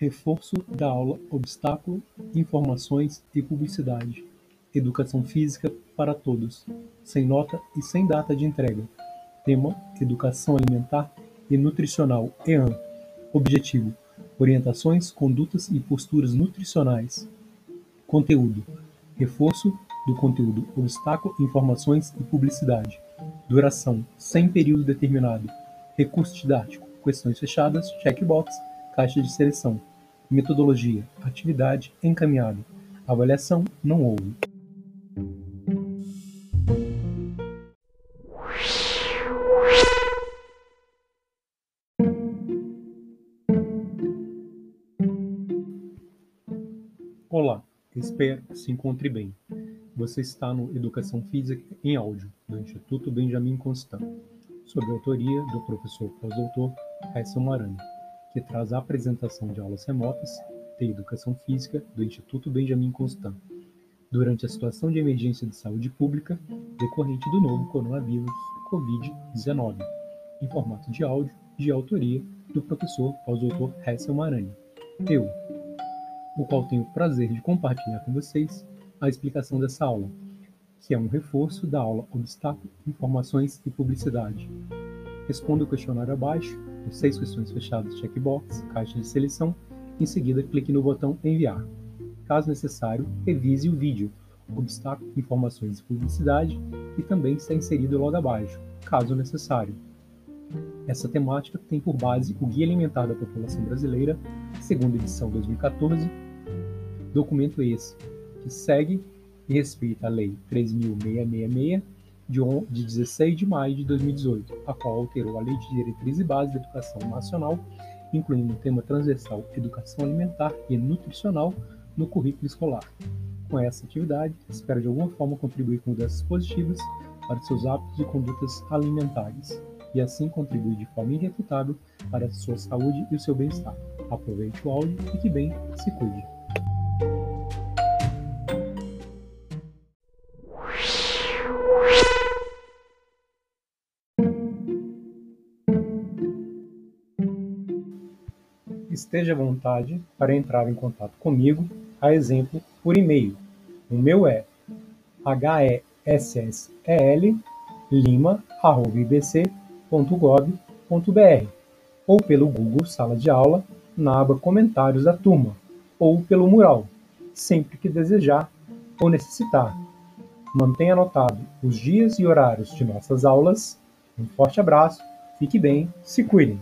Reforço da aula Obstáculo, Informações e Publicidade. Educação Física para Todos. Sem nota e sem data de entrega. Tema: Educação Alimentar e Nutricional (EAN). Objetivo: Orientações, condutas e posturas nutricionais. Conteúdo: Reforço do conteúdo Obstáculo, Informações e Publicidade. Duração: sem período determinado. Recurso didático: Questões fechadas, checkbox, caixa de seleção. Metodologia: atividade encaminhada. Avaliação: não houve. Olá, espero que se encontre bem. Você está no Educação Física em Áudio, do Instituto Benjamin Constant, sob a autoria do professor pós-doutor Raíssa Marani, que traz a apresentação de aulas remotas de Educação Física do Instituto Benjamin Constant, durante a situação de emergência de saúde pública decorrente do novo coronavírus Covid-19, em formato de áudio de autoria do professor pós-doutor Hessel Marani. Eu, o qual tenho o prazer de compartilhar com vocês a explicação dessa aula, que é um reforço da aula Obstáculo, Informações e Publicidade. Responda o questionário abaixo, com seis questões fechadas checkbox, caixa de seleção, em seguida clique no botão Enviar. Caso necessário, revise o vídeo Obstáculo, Informações e Publicidade e também está inserido logo abaixo, caso necessário. Essa temática tem por base o Guia Alimentar da População Brasileira, segunda edição 2014, Documento esse que segue e respeita a Lei 3.666, de 16 de maio de 2018, a qual alterou a Lei de Diretriz e Base da Educação Nacional, incluindo o tema transversal Educação Alimentar e Nutricional no currículo escolar. Com essa atividade, espero de alguma forma contribuir com mudanças positivas para seus hábitos e condutas alimentares, e assim contribuir de forma irrefutável para a sua saúde e o seu bem-estar. Aproveite o áudio e que bem se cuide. Esteja à vontade para entrar em contato comigo, a exemplo, por e-mail. O meu é hessellima.ibc.gov.br ou pelo Google Sala de Aula na aba Comentários da Turma ou pelo mural, sempre que desejar ou necessitar. Mantenha anotado os dias e horários de nossas aulas. Um forte abraço, fique bem, se cuidem!